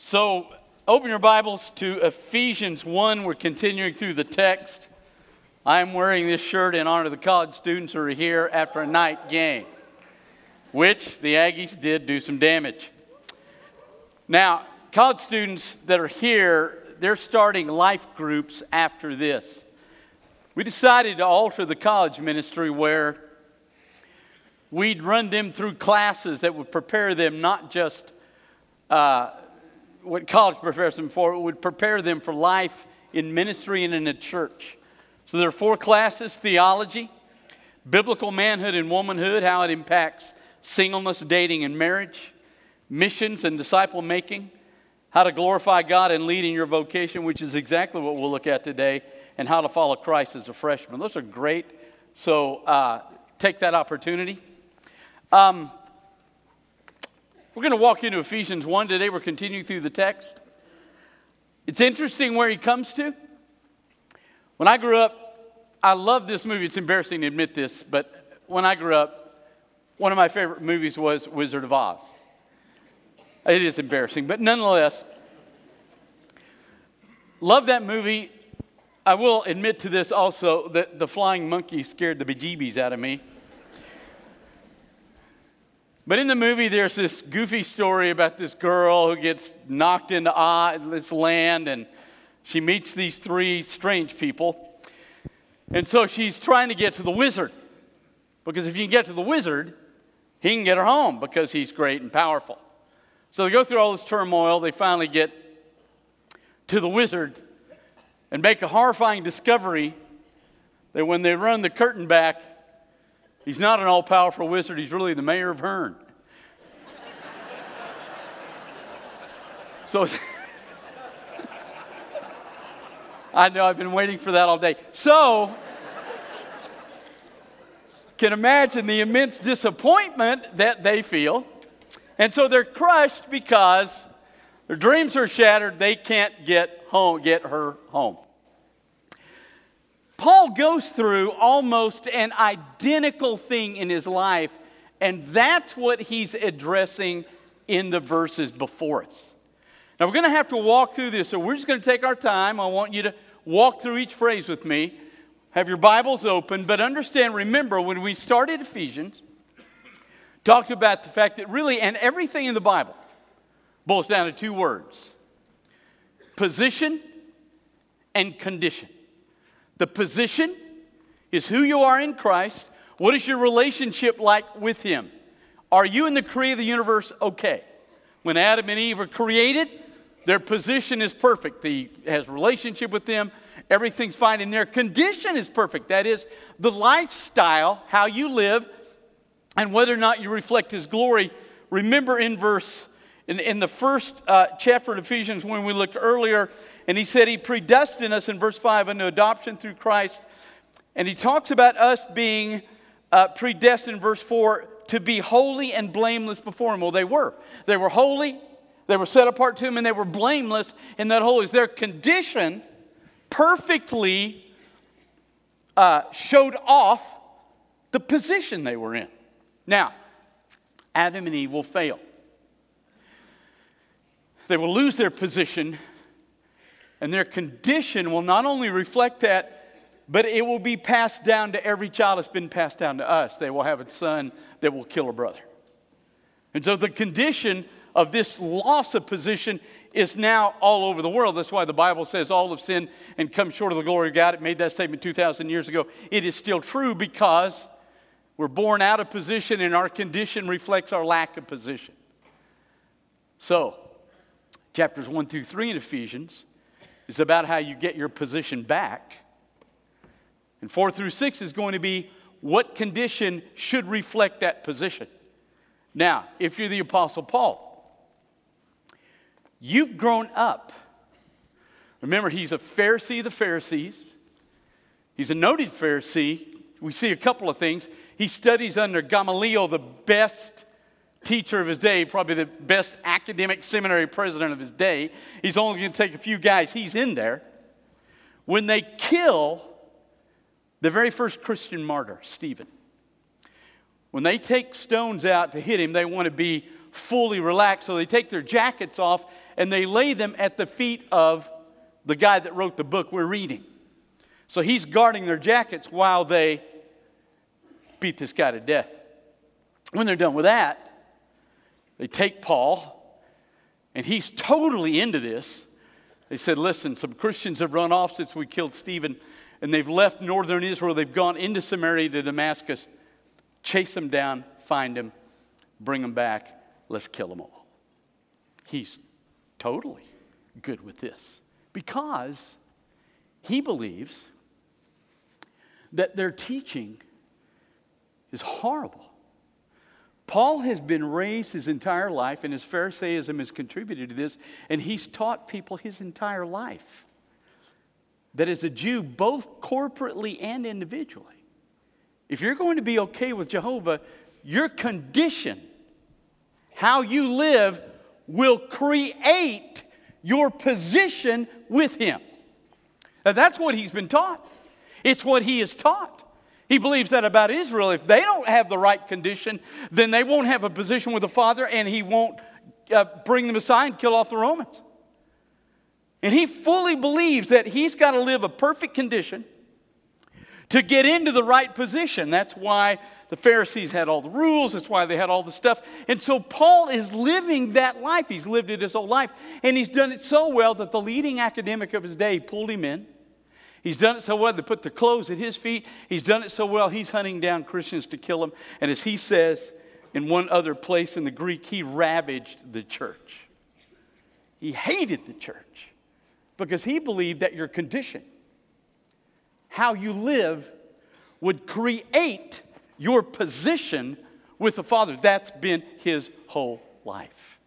So, open your Bibles to Ephesians 1. We're continuing through the text. I'm wearing this shirt in honor of the college students who are here after a night game, which the Aggies did do some damage. Now, college students that are here, they're starting life groups after this. We decided to alter the college ministry where we'd run them through classes that would prepare them not just uh, what college prepares them for, it would prepare them for life in ministry and in a church. So there are four classes theology, biblical manhood and womanhood, how it impacts singleness, dating, and marriage, missions and disciple making, how to glorify God and lead in your vocation, which is exactly what we'll look at today, and how to follow Christ as a freshman. Those are great. So uh, take that opportunity. Um, we're going to walk into Ephesians 1 today. We're continuing through the text. It's interesting where he comes to. When I grew up, I love this movie. It's embarrassing to admit this, but when I grew up, one of my favorite movies was Wizard of Oz. It is embarrassing, but nonetheless, love that movie. I will admit to this also that the flying monkey scared the bejeebies out of me. But in the movie, there's this goofy story about this girl who gets knocked into this land and she meets these three strange people. And so she's trying to get to the wizard. Because if you can get to the wizard, he can get her home because he's great and powerful. So they go through all this turmoil. They finally get to the wizard and make a horrifying discovery that when they run the curtain back, He's not an all powerful wizard, he's really the mayor of Hearne. so, I know I've been waiting for that all day. So, can imagine the immense disappointment that they feel. And so they're crushed because their dreams are shattered. They can't get home, get her home. Paul goes through almost an identical thing in his life, and that's what he's addressing in the verses before us. Now, we're going to have to walk through this, so we're just going to take our time. I want you to walk through each phrase with me. Have your Bibles open, but understand, remember, when we started Ephesians, talked about the fact that really, and everything in the Bible boils down to two words position and condition. The position is who you are in Christ. What is your relationship like with Him? Are you in the creator of the universe okay? When Adam and Eve are created, their position is perfect. He has relationship with them. Everything's fine, and their condition is perfect. That is, the lifestyle, how you live, and whether or not you reflect His glory. Remember in verse, in, in the first uh, chapter of Ephesians, when we looked earlier, and he said he predestined us in verse 5 unto adoption through Christ. And he talks about us being uh, predestined, verse 4, to be holy and blameless before him. Well, they were. They were holy, they were set apart to him, and they were blameless in that holiness. Their condition perfectly uh, showed off the position they were in. Now, Adam and Eve will fail. They will lose their position and their condition will not only reflect that, but it will be passed down to every child that's been passed down to us. They will have a son that will kill a brother. And so the condition of this loss of position is now all over the world. That's why the Bible says all have sinned and come short of the glory of God. It made that statement 2,000 years ago. It is still true because we're born out of position and our condition reflects our lack of position. So, chapters 1 through 3 in Ephesians is about how you get your position back. And four through six is going to be what condition should reflect that position. Now, if you're the Apostle Paul, you've grown up. Remember, he's a Pharisee of the Pharisees, he's a noted Pharisee. We see a couple of things. He studies under Gamaliel, the best teacher of his day, probably the best academic seminary president of his day. He's only going to take a few guys, he's in there. When they kill the very first Christian martyr, Stephen, when they take stones out to hit him, they want to be fully relaxed. So they take their jackets off and they lay them at the feet of the guy that wrote the book we're reading. So he's guarding their jackets while they beat this guy to death. When they're done with that, they take Paul, and he's totally into this. They said, Listen, some Christians have run off since we killed Stephen, and they've left northern Israel. They've gone into Samaria to Damascus. Chase them down, find them, bring them back. Let's kill them all. He's totally good with this because he believes that their teaching is horrible. Paul has been raised his entire life, and his Pharisaism has contributed to this, and he's taught people his entire life that as a Jew, both corporately and individually, if you're going to be okay with Jehovah, your condition, how you live, will create your position with Him. Now, that's what he's been taught. It's what he is taught. He believes that about Israel. If they don't have the right condition, then they won't have a position with the Father and he won't uh, bring them aside and kill off the Romans. And he fully believes that he's got to live a perfect condition to get into the right position. That's why the Pharisees had all the rules, that's why they had all the stuff. And so Paul is living that life. He's lived it his whole life. And he's done it so well that the leading academic of his day pulled him in He's done it so well, they put the clothes at his feet. He's done it so well, he's hunting down Christians to kill them. And as he says in one other place in the Greek, he ravaged the church. He hated the church because he believed that your condition, how you live, would create your position with the Father. That's been his whole life.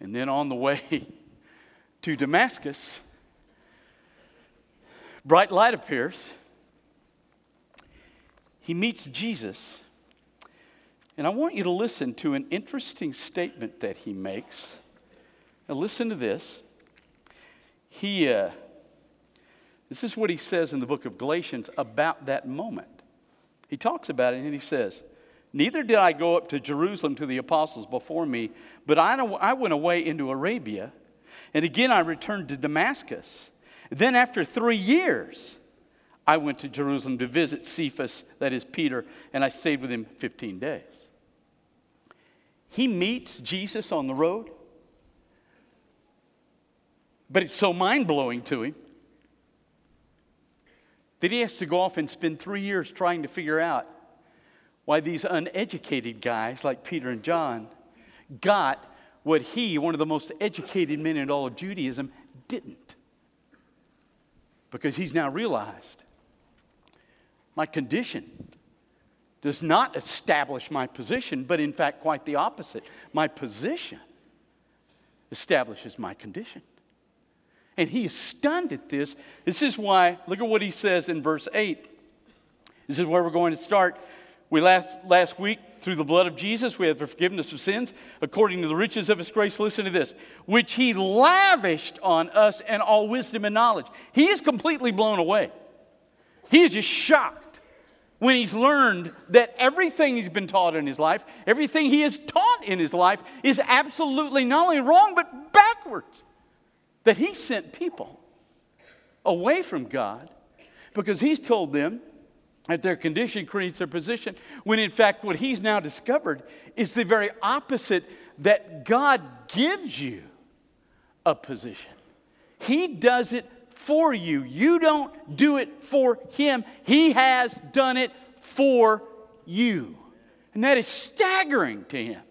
And then on the way to Damascus, bright light appears. He meets Jesus. And I want you to listen to an interesting statement that he makes. Now, listen to this. He, uh, this is what he says in the book of Galatians about that moment. He talks about it and he says, Neither did I go up to Jerusalem to the apostles before me, but I, I went away into Arabia, and again I returned to Damascus. Then, after three years, I went to Jerusalem to visit Cephas, that is Peter, and I stayed with him 15 days. He meets Jesus on the road, but it's so mind blowing to him that he has to go off and spend three years trying to figure out why these uneducated guys like Peter and John got what he, one of the most educated men in all of Judaism, didn't because he's now realized my condition does not establish my position, but in fact, quite the opposite. My position establishes my condition. And he is stunned at this. This is why, look at what he says in verse 8. This is where we're going to start. We last, last week, through the blood of Jesus, we have the forgiveness of sins according to the riches of his grace. Listen to this which he lavished on us in all wisdom and knowledge. He is completely blown away. He is just shocked when he's learned that everything he's been taught in his life, everything he has taught in his life, is absolutely not only wrong, but backwards. That he sent people away from God because he's told them that their condition creates their position, when in fact, what he's now discovered is the very opposite that God gives you a position. He does it for you. You don't do it for him, He has done it for you. And that is staggering to him.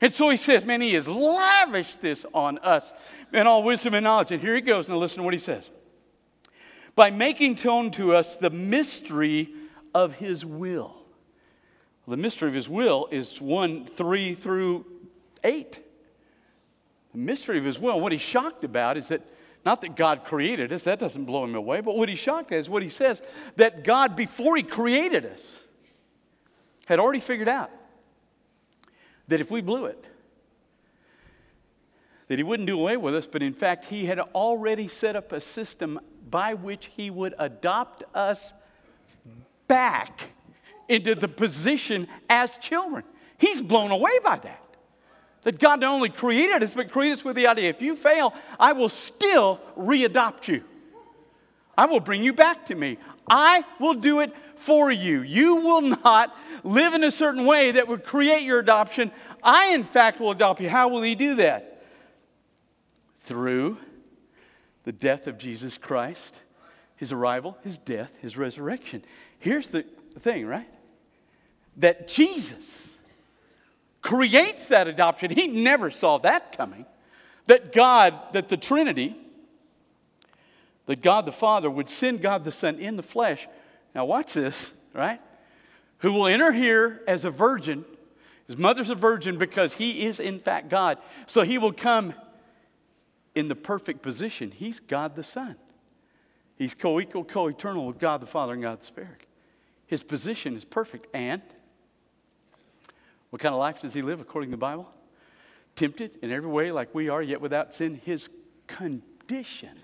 And so he says, Man, he has lavished this on us in all wisdom and knowledge. And here he goes. Now listen to what he says. By making known to us the mystery of his will. The mystery of his will is 1 3 through 8. The mystery of his will, what he's shocked about is that not that God created us, that doesn't blow him away, but what he's shocked at is what he says that God, before he created us, had already figured out that if we blew it, that he wouldn't do away with us, but in fact, he had already set up a system by which he would adopt us back into the position as children. He's blown away by that. That God not only created us, but created us with the idea if you fail, I will still readopt you. I will bring you back to me. I will do it for you. You will not live in a certain way that would create your adoption. I, in fact, will adopt you. How will He do that? Through the death of Jesus Christ, His arrival, His death, His resurrection. Here's the thing, right? That Jesus creates that adoption. He never saw that coming. That God, that the Trinity, that God the Father would send God the Son in the flesh. Now, watch this, right? Who will enter here as a virgin. His mother's a virgin because he is, in fact, God. So he will come in the perfect position. He's God the Son. He's co equal, co eternal with God the Father and God the Spirit. His position is perfect. And what kind of life does he live according to the Bible? Tempted in every way like we are, yet without sin. His condition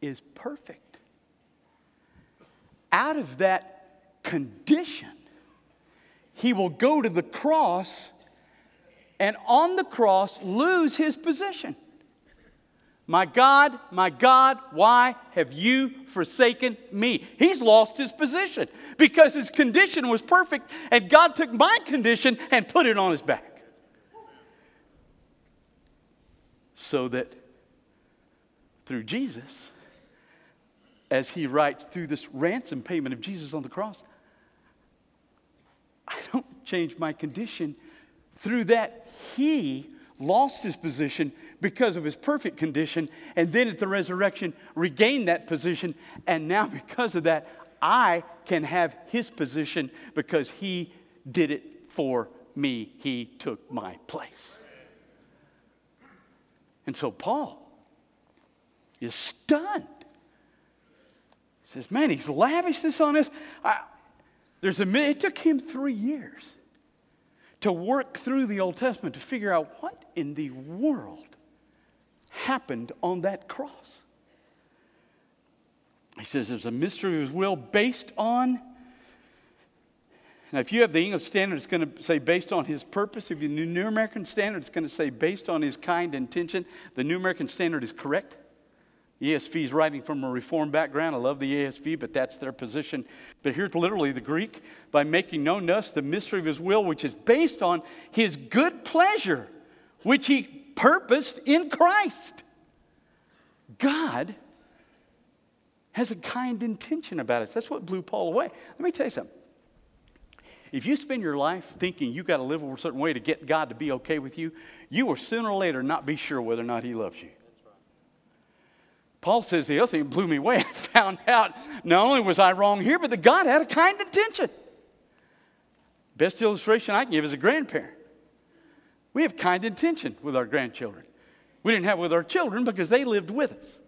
is perfect. Out of that condition, he will go to the cross and on the cross lose his position. My God, my God, why have you forsaken me? He's lost his position because his condition was perfect, and God took my condition and put it on his back. So that through Jesus, as he writes, through this ransom payment of Jesus on the cross, I don't change my condition. Through that, he lost his position because of his perfect condition, and then at the resurrection, regained that position. And now, because of that, I can have his position because he did it for me. He took my place. And so, Paul is stunned. He says, Man, he's lavished this on us. I, there's a, it took him three years to work through the Old Testament to figure out what in the world happened on that cross. He says there's a mystery of his will based on. Now, if you have the English Standard, it's going to say based on his purpose. If you have the New American Standard, it's going to say based on his kind intention. The New American Standard is correct. ESV is writing from a Reformed background. I love the ESV, but that's their position. But here's literally the Greek by making known to us the mystery of his will, which is based on his good pleasure, which he purposed in Christ. God has a kind intention about us. That's what blew Paul away. Let me tell you something. If you spend your life thinking you got to live a certain way to get God to be okay with you, you will sooner or later not be sure whether or not He loves you. Paul says the other thing blew me away. I found out not only was I wrong here, but that God had a kind intention. Best illustration I can give is a grandparent. We have kind intention with our grandchildren. We didn't have with our children because they lived with us.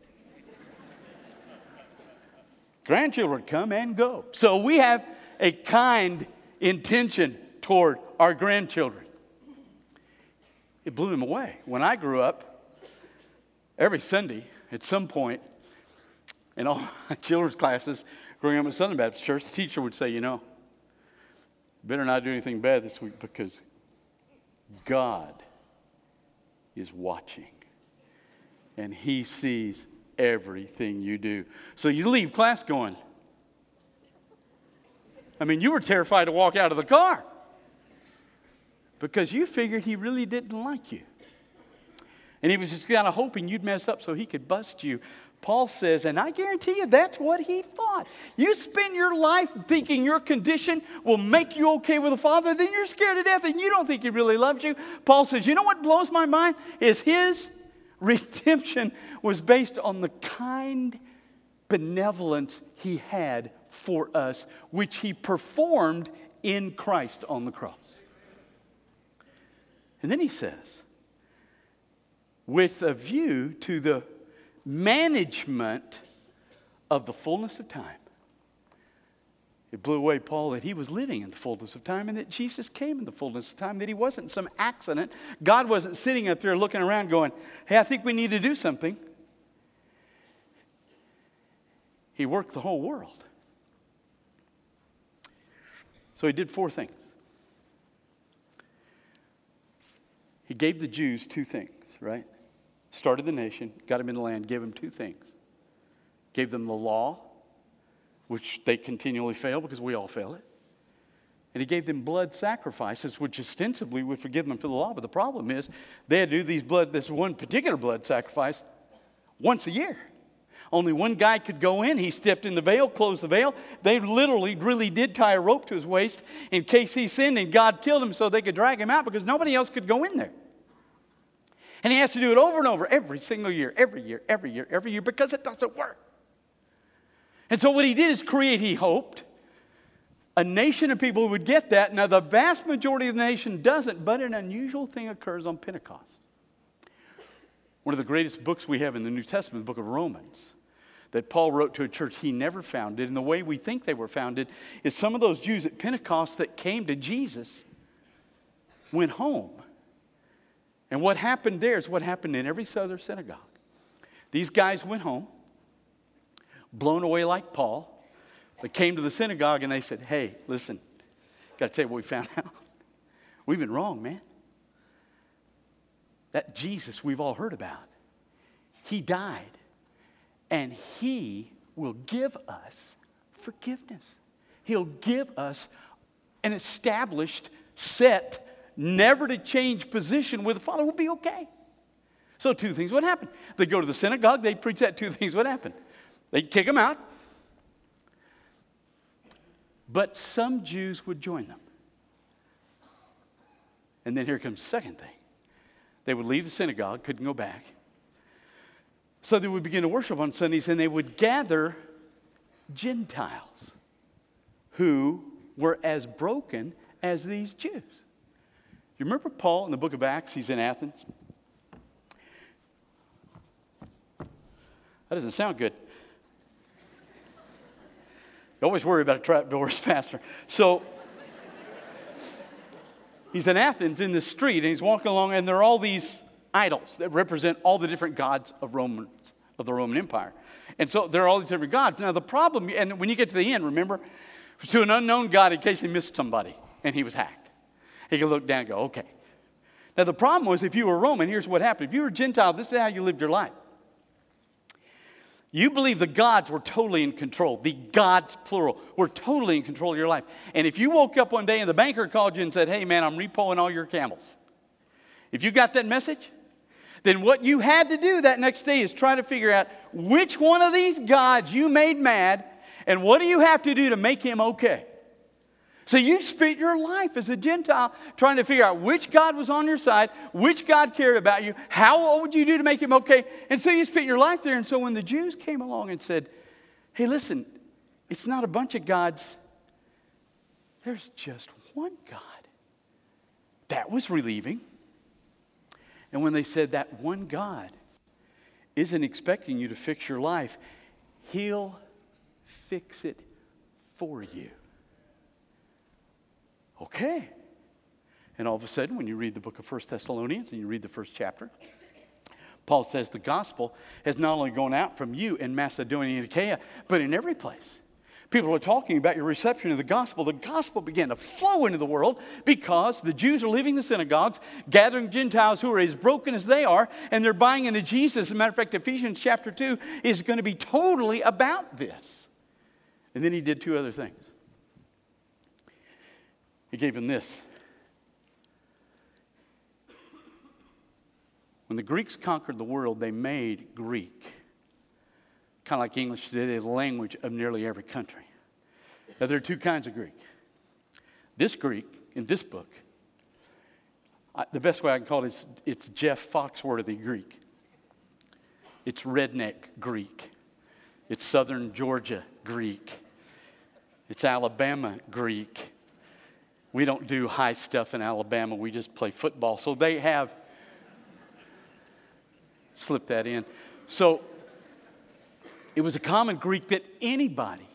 Grandchildren come and go. So we have a kind intention toward our grandchildren. It blew them away. When I grew up, every Sunday, at some point in all my children's classes growing up in Southern Baptist Church, the teacher would say, You know, better not do anything bad this week because God is watching and He sees everything you do. So you leave class going, I mean, you were terrified to walk out of the car because you figured He really didn't like you. And he was just kind of hoping you'd mess up so he could bust you. Paul says, and I guarantee you that's what he thought. You spend your life thinking your condition will make you okay with the Father, then you're scared to death and you don't think he really loves you. Paul says, you know what blows my mind? Is his redemption was based on the kind benevolence he had for us, which he performed in Christ on the cross. And then he says, with a view to the management of the fullness of time. It blew away Paul that he was living in the fullness of time and that Jesus came in the fullness of time, that he wasn't some accident. God wasn't sitting up there looking around going, hey, I think we need to do something. He worked the whole world. So he did four things. He gave the Jews two things, right? Started the nation, got them in the land, gave them two things. Gave them the law, which they continually fail because we all fail it. And he gave them blood sacrifices, which ostensibly would forgive them for the law. But the problem is they had to do these blood, this one particular blood sacrifice once a year. Only one guy could go in. He stepped in the veil, closed the veil. They literally, really did tie a rope to his waist in case he sinned and God killed him so they could drag him out because nobody else could go in there. And he has to do it over and over every single year, every year, every year, every year because it doesn't work. And so what he did is create, he hoped, a nation of people who would get that. Now, the vast majority of the nation doesn't, but an unusual thing occurs on Pentecost. One of the greatest books we have in the New Testament, the book of Romans, that Paul wrote to a church he never founded. And the way we think they were founded is some of those Jews at Pentecost that came to Jesus went home. And what happened there is what happened in every southern synagogue. These guys went home, blown away like Paul. They came to the synagogue and they said, Hey, listen, got to tell you what we found out. We've been wrong, man. That Jesus we've all heard about, he died and He will give us forgiveness. He'll give us an established, set, never to change position with the Father. We'll be okay. So, two things would happen. They go to the synagogue, they preach that, two things would happen. They kick them out, but some Jews would join them. And then here comes the second thing. They would leave the synagogue, couldn't go back. So they would begin to worship on Sundays and they would gather Gentiles who were as broken as these Jews. You remember Paul in the book of Acts? He's in Athens. That doesn't sound good. You always worry about a trap doors, Pastor. So he's in Athens in the street and he's walking along, and there are all these idols that represent all the different gods of Romans of the Roman Empire. And so there are all these different gods. Now the problem, and when you get to the end, remember, to an unknown God in case he missed somebody and he was hacked. He could look down and go, okay. Now the problem was if you were Roman, here's what happened. If you were Gentile, this is how you lived your life. You believe the gods were totally in control. The gods, plural, were totally in control of your life. And if you woke up one day and the banker called you and said, hey man, I'm repoing all your camels. If you got that message, then what you had to do that next day is try to figure out which one of these gods you made mad and what do you have to do to make him okay. So you spent your life as a Gentile trying to figure out which God was on your side, which God cared about you, how what would you do to make him okay. And so you spent your life there. And so when the Jews came along and said, hey, listen, it's not a bunch of gods, there's just one God. That was relieving. And when they said that one God isn't expecting you to fix your life, He'll fix it for you. Okay. And all of a sudden, when you read the book of First Thessalonians and you read the first chapter, Paul says the gospel has not only gone out from you in Macedonia and Achaia, but in every place people are talking about your reception of the gospel, the gospel began to flow into the world because the Jews are leaving the synagogues, gathering Gentiles who are as broken as they are, and they're buying into Jesus. As a matter of fact, Ephesians chapter 2 is going to be totally about this. And then he did two other things. He gave him this. When the Greeks conquered the world, they made Greek kind of like English today, the language of nearly every country. Now, there are two kinds of Greek. This Greek, in this book, I, the best way I can call it is it's Jeff Foxworthy Greek. It's redneck Greek. It's southern Georgia Greek. It's Alabama Greek. We don't do high stuff in Alabama, we just play football. So they have, slip that in. So it was a common Greek that anybody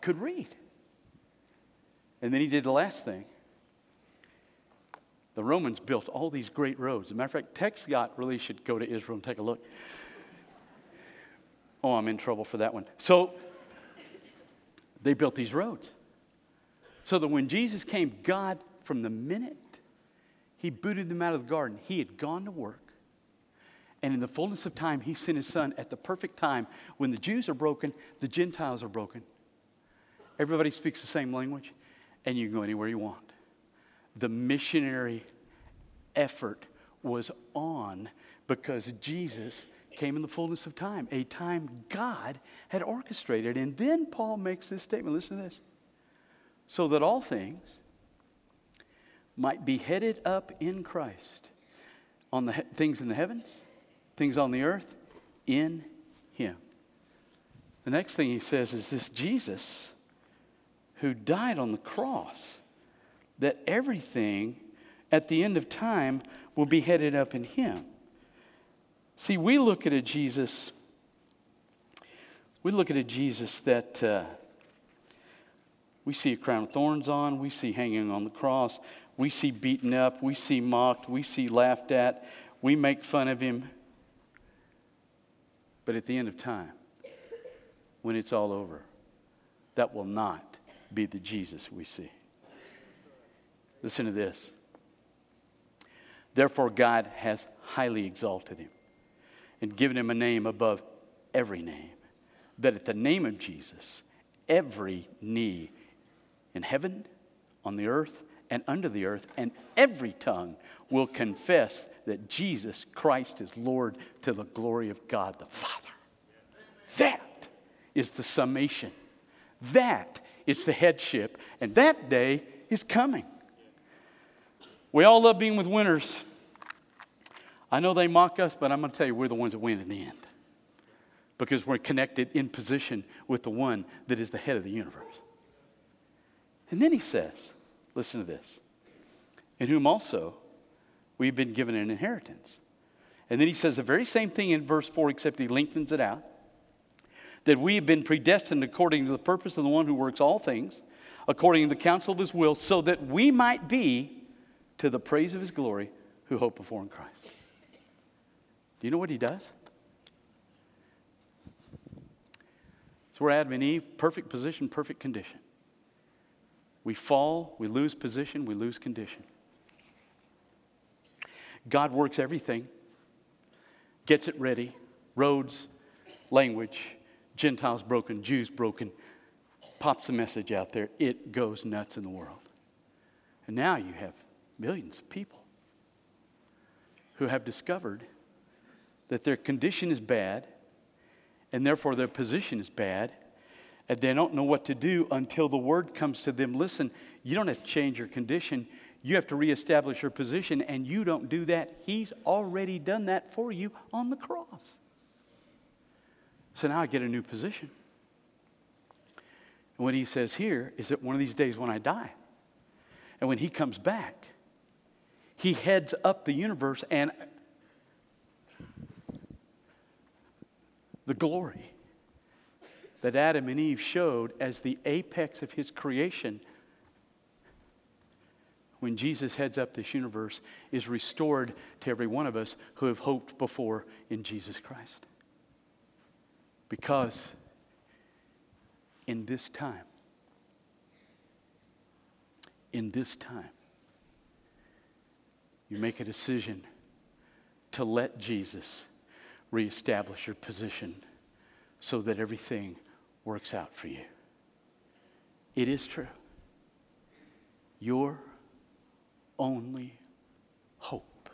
could read. And then he did the last thing. The Romans built all these great roads. As a matter of fact, TxDOT really should go to Israel and take a look. Oh, I'm in trouble for that one. So they built these roads. So that when Jesus came, God, from the minute he booted them out of the garden. He had gone to work. And in the fullness of time, he sent his son at the perfect time when the Jews are broken, the Gentiles are broken. Everybody speaks the same language, and you can go anywhere you want. The missionary effort was on because Jesus came in the fullness of time, a time God had orchestrated. And then Paul makes this statement listen to this so that all things might be headed up in Christ on the he- things in the heavens, things on the earth, in Him. The next thing he says is this Jesus who died on the cross, that everything at the end of time will be headed up in Him. See, we look at a Jesus, we look at a Jesus that uh, we see a crown of thorns on, we see hanging on the cross, we see beaten up, we see mocked, we see laughed at, we make fun of him. But at the end of time, when it's all over, that will not be the Jesus we see. Listen to this. Therefore, God has highly exalted him and given him a name above every name, that at the name of Jesus, every knee in heaven, on the earth, and under the earth, and every tongue will confess that Jesus Christ is Lord to the glory of God the Father. That is the summation. That is the headship. And that day is coming. We all love being with winners. I know they mock us, but I'm going to tell you, we're the ones that win in the end. Because we're connected in position with the one that is the head of the universe. And then he says, listen to this, in whom also we've been given an inheritance. And then he says the very same thing in verse 4, except he lengthens it out that we have been predestined according to the purpose of the one who works all things, according to the counsel of his will, so that we might be to the praise of his glory who hope before in Christ. Do you know what he does? So we're Adam and Eve, perfect position, perfect condition. We fall, we lose position, we lose condition. God works everything, gets it ready roads, language, Gentiles broken, Jews broken, pops the message out there. It goes nuts in the world. And now you have millions of people who have discovered that their condition is bad and therefore their position is bad and they don't know what to do until the word comes to them. Listen you don't have to change your condition. You have to reestablish your position and you don't do that. He's already done that for you on the cross. So now i get a new position. And what he says here is that one of these days when i die and when he comes back he heads up the universe and the glory that Adam and Eve showed as the apex of his creation when Jesus heads up this universe is restored to every one of us who have hoped before in Jesus Christ. Because in this time, in this time, you make a decision to let Jesus reestablish your position so that everything works out for you. It is true. Your only hope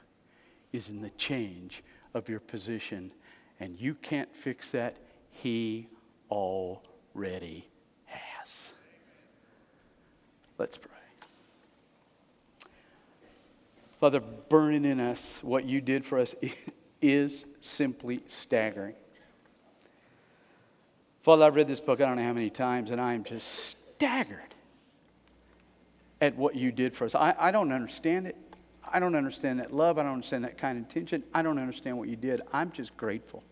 is in the change of your position, and you can't fix that. He already has. Let's pray. Father, burning in us what you did for us is simply staggering. Father, I've read this book I don't know how many times, and I am just staggered at what you did for us. I, I don't understand it. I don't understand that love. I don't understand that kind of intention. I don't understand what you did. I'm just grateful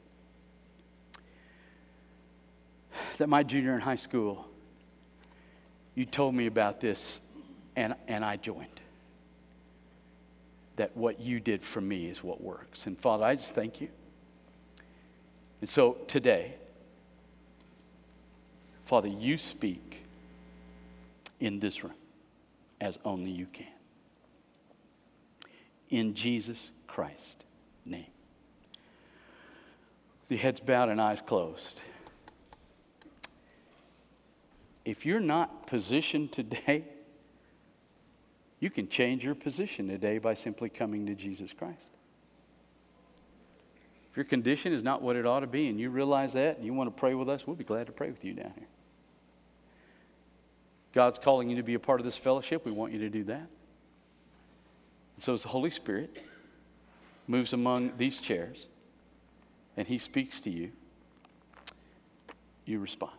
that my junior in high school, you told me about this, and, and I joined that what you did for me is what works. And Father, I just thank you. And so today, Father, you speak in this room as only you can. in Jesus Christ's name. The heads bowed and eyes closed. If you're not positioned today, you can change your position today by simply coming to Jesus Christ. If your condition is not what it ought to be and you realize that and you want to pray with us, we'll be glad to pray with you down here. God's calling you to be a part of this fellowship. We want you to do that. And so as the Holy Spirit moves among these chairs and he speaks to you, you respond.